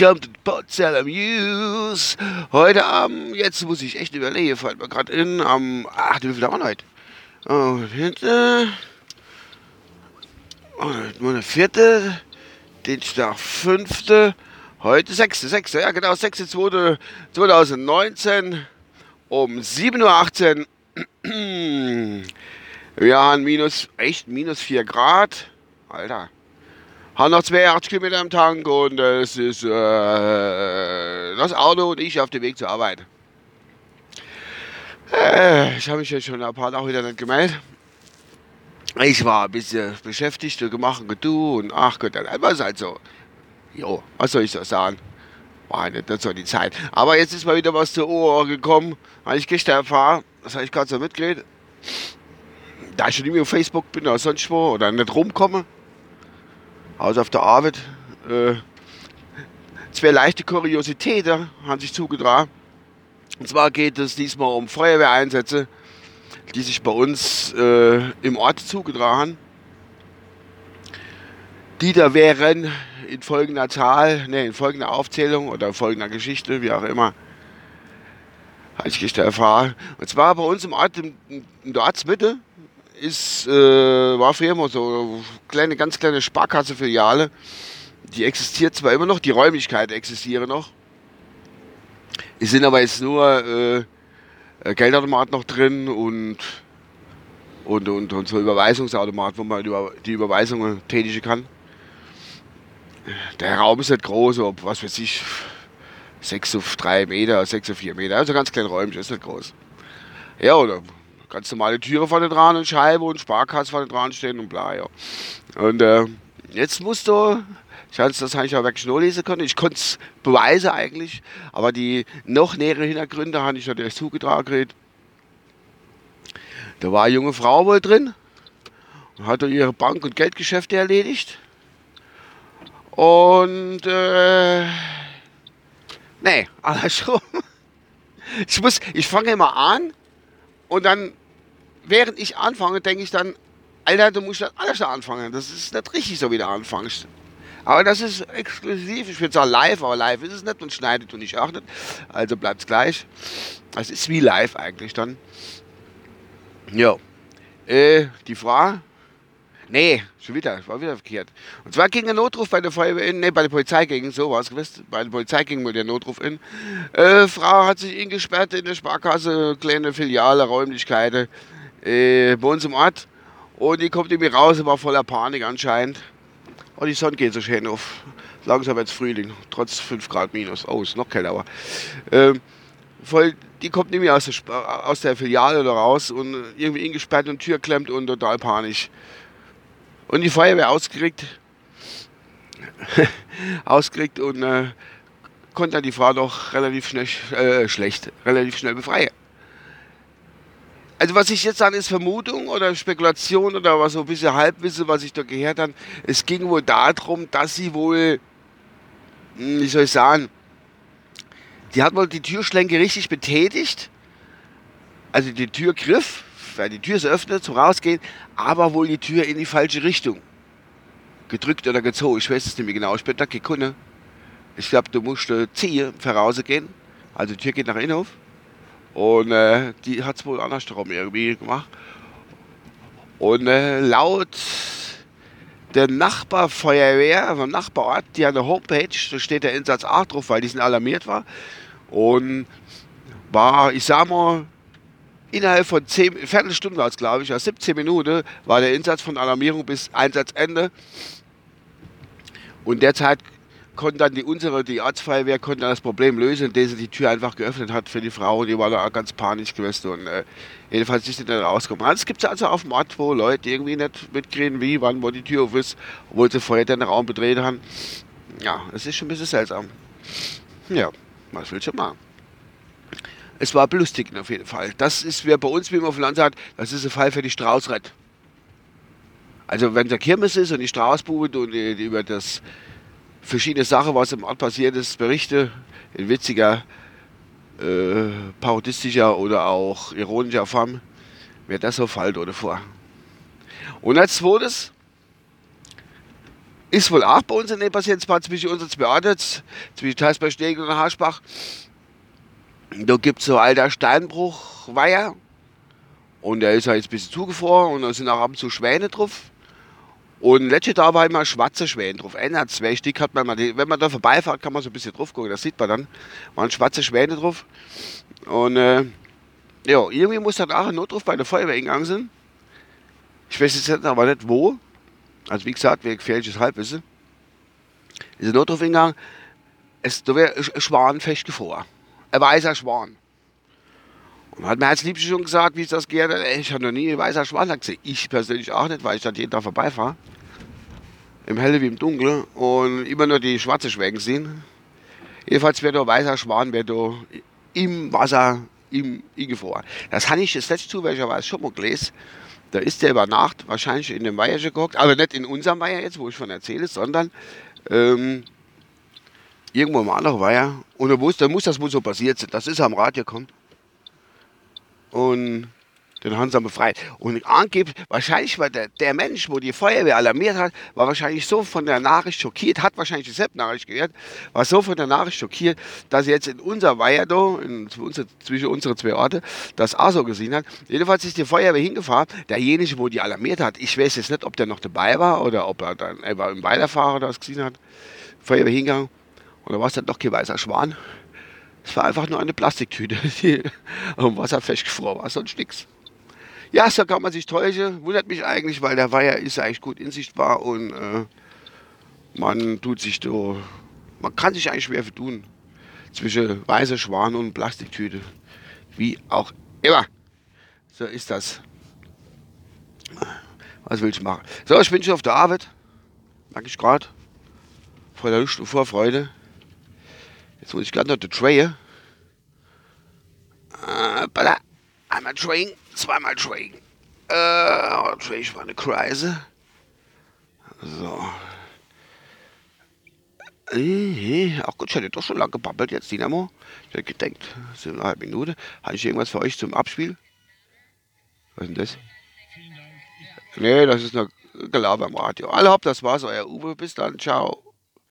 kommt das Potsdamer News. Heute Abend, jetzt muss ich echt überlegen, fällt mir gerade in, am, ach, wie viel wir heute? Oh, hinter, oh, meine vierte, Dienstag fünfte, heute sechste, sechste, ja genau, sechste, zweite, 2019, um 7.18 Uhr. Wir haben minus, echt, minus 4 Grad. Alter haben noch 82 Kilometer am Tank und es ist äh, das Auto und ich auf dem Weg zur Arbeit. Äh, ich habe mich jetzt schon ein paar Tage wieder nicht gemeldet. Ich war ein bisschen beschäftigt und gemacht und getu und ach Gott, dann war es halt so. Jo, was soll ich so sagen? War nicht, nicht so die Zeit. Aber jetzt ist mal wieder was zur Ohr gekommen. Habe ich gestern erfahren, das habe ich gerade so mitgekriegt. Da ich schon nicht mehr auf Facebook bin oder sonst wo oder nicht rumkomme, also auf der Arbeit. Äh, zwei leichte Kuriositäten haben sich zugetragen. Und zwar geht es diesmal um Feuerwehreinsätze, die sich bei uns äh, im Ort zugetragen haben. Die da wären in folgender Zahl, ne, in folgender Aufzählung oder in folgender Geschichte, wie auch immer, habe ich gestern erfahren. Und zwar bei uns im Ort, in, in der Ortsmitte, ist, äh, war früher immer so kleine, ganz kleine Sparkasse-Filiale. Die existiert zwar immer noch, die Räumlichkeiten existieren noch. Es sind aber jetzt nur äh, äh Geldautomat noch drin und, und, und, und so Überweisungsautomat, wo man die Überweisungen tätigen kann. Der Raum ist nicht groß, ob was weiß ich, 6 auf 3 Meter, 6 auf 4 Meter, also ganz klein Räumchen, ist nicht groß. Ja, oder ganz normale Türe vorne dran und Scheibe und Sparkasse vorne dran stehen und bla, ja. Und äh, jetzt musst du, ich habe das eigentlich auch wirklich nur lesen können, ich konnte es beweisen eigentlich, aber die noch näheren Hintergründe habe ich natürlich zugetragen. Da war eine junge Frau wohl drin und hatte ihre Bank- und Geldgeschäfte erledigt. Und äh, nee, schon. Ich muss, ich fange immer an und dann während ich anfange, denke ich dann, Alter, du musst das alles anfangen. Das ist nicht richtig so, wie du anfängst. Aber das ist exklusiv. Ich würde sagen live, aber live ist es nicht und schneidet und ich auch nicht. Also bleibt es gleich. Es ist wie live eigentlich dann. Ja. Äh, die Frau. Nee, schon wieder, war wieder verkehrt. Und zwar ging ein Notruf bei der Feuerwehr in, nee, bei der Polizei ging, so war es gewiss. Bei der Polizei ging mir der Notruf in. Äh, Frau hat sich eingesperrt in der Sparkasse, kleine Filiale, Räumlichkeiten äh, bei uns im Ort. Und die kommt irgendwie raus, war voller Panik anscheinend. Und die Sonne geht so schön auf. Langsam es Frühling, trotz 5 Grad minus. Oh, ist noch kälter, aber. Ähm, voll, die kommt nämlich aus der, aus der Filiale da raus und irgendwie eingesperrt und Tür klemmt und total panisch. Und die Feuerwehr ausgeregt, ausgeregt und äh, konnte die Frau doch relativ schnell, äh, schlecht, relativ schnell befreien. Also was ich jetzt sage, ist Vermutung oder Spekulation oder was so ein bisschen Halbwissen, was ich da gehört habe. Es ging wohl darum, dass sie wohl, hm, wie soll ich sagen, die hat wohl die Türschlenke richtig betätigt. Also die Türgriff, weil die Tür ist eröffnet zum Rausgehen, aber wohl die Tür in die falsche Richtung gedrückt oder gezogen. Ich weiß es nicht mehr genau, ich bin da gekunde. Ich glaube, du musst äh, ziehen, vorausgehen. Also die Tür geht nach innen auf. Und äh, die hat es wohl andersrum irgendwie gemacht. Und äh, laut der Nachbarfeuerwehr, also Nachbarort, die hat eine Homepage, da steht der Einsatz 8 drauf, weil die sind alarmiert war. Und war, ich sag mal, innerhalb von 10, Viertelstunde war es, glaube ich, also 17 Minuten war der Einsatz von Alarmierung bis Einsatzende. Und derzeit konnte dann die unsere, die Arztfeuerwehr konnte das Problem lösen, indem sie die Tür einfach geöffnet hat für die Frau. Die war da ganz panisch gewesen und äh, jedenfalls ist sie dann rausgekommen. Es gibt also auf dem Ort, wo Leute irgendwie nicht mitkriegen, wie, wann, wo die Tür auf ist, obwohl sie vorher den Raum bedreht haben. Ja, es ist schon ein bisschen seltsam. Ja, was willst du machen? Es war belustigend auf jeden Fall. Das ist, wer bei uns, wie man auf dem Land sagt, das ist ein Fall für die Straußrett. Also wenn der Kirmes ist und die Straußbube und die, die über das verschiedene Sachen, was im Ort passiert ist, berichte in witziger, äh, parodistischer oder auch ironischer Form, mir das so fällt oder vor. Und als zweites ist wohl auch bei uns in der Patientenspart zwischen unseren zwei Orten, zwischen Teilsberg-Stegel und Haschbach. Da gibt es so alter Steinbruchweiher. Und der ist halt jetzt ein bisschen zugefroren und da sind auch ab und zu Schwäne drauf. Und letztes Jahr war immer schwarze Schwäne drauf. Einer, zwei Stück hat man mal, wenn man da vorbeifährt, kann man so ein bisschen drauf gucken. Das sieht man dann. Waren schwarze Schwäne drauf. Und äh, ja, irgendwie muss dann auch ein Notruf bei der Feuerwehr hingegangen sein. Ich weiß jetzt aber nicht wo. Also wie gesagt, wie gefährliches Halbwissen. Ist ein Notruf hingegangen. Es, da wäre ein Schwan festgefroren. Ein weißer Schwan. Und hat mir als Liebste schon gesagt, wie es das geht. Ich habe noch nie einen weißer Schwan gesehen. Ich persönlich auch nicht, weil ich dann jeden Tag vorbeifahre. Im Helle wie im Dunkeln. Und immer nur die schwarze Schwägen sehen. Jedenfalls wird der weißer Schwan wird da im Wasser im eingefroren. Das habe ich das letzte zufälligerweise schon mal gelesen. Da ist der über Nacht wahrscheinlich in dem Weiher geguckt, aber nicht in unserem Weiher jetzt, wo ich von erzähle, sondern ähm, irgendwo im anderen Weiher. Und da muss, da muss das wohl so passiert sein. Das ist am Radio gekommen. Und den haben sie befreit. Und angeblich, wahrscheinlich war der, der Mensch, wo die Feuerwehr alarmiert hat, war wahrscheinlich so von der Nachricht schockiert, hat wahrscheinlich die Sepp-Nachricht gehört, war so von der Nachricht schockiert, dass er jetzt in unser Weiher da, in, zwischen unseren zwei Orte, das auch so gesehen hat. Jedenfalls ist die Feuerwehr hingefahren. Derjenige, wo die alarmiert hat, ich weiß jetzt nicht, ob der noch dabei war oder ob er dann war im Weiterfahrer das gesehen hat. Feuerwehr hingegangen. Da war es dann doch kein weißer Schwan. Es war einfach nur eine Plastiktüte, die am Wasser festgefroren war, sonst nichts. Ja, so kann man sich täuschen. Wundert mich eigentlich, weil der Weiher ist eigentlich gut insichtbar und äh, man tut sich da, man kann sich eigentlich schwer vertun zwischen weißer Schwan und Plastiktüte. Wie auch immer. So ist das. Was will ich machen? So, ich bin schon auf der Arbeit. Merke ich gerade. Vor der Lust und vor Freude. Jetzt muss ich gerade noch die Tray. Äh, Einmal Train, zweimal Train. Äh, Train war eine Kreise. So. Äh, ach gut, ich hätte doch schon lange gebabbelt jetzt, Dynamo. Ich hätte gedacht, siebeneinhalb Minuten. Habe ich irgendwas für euch zum Abspiel? Was ist denn das? Nee, das ist nur Gelaber im Radio. Alle hopp, das war's, euer Uwe. Bis dann, ciao.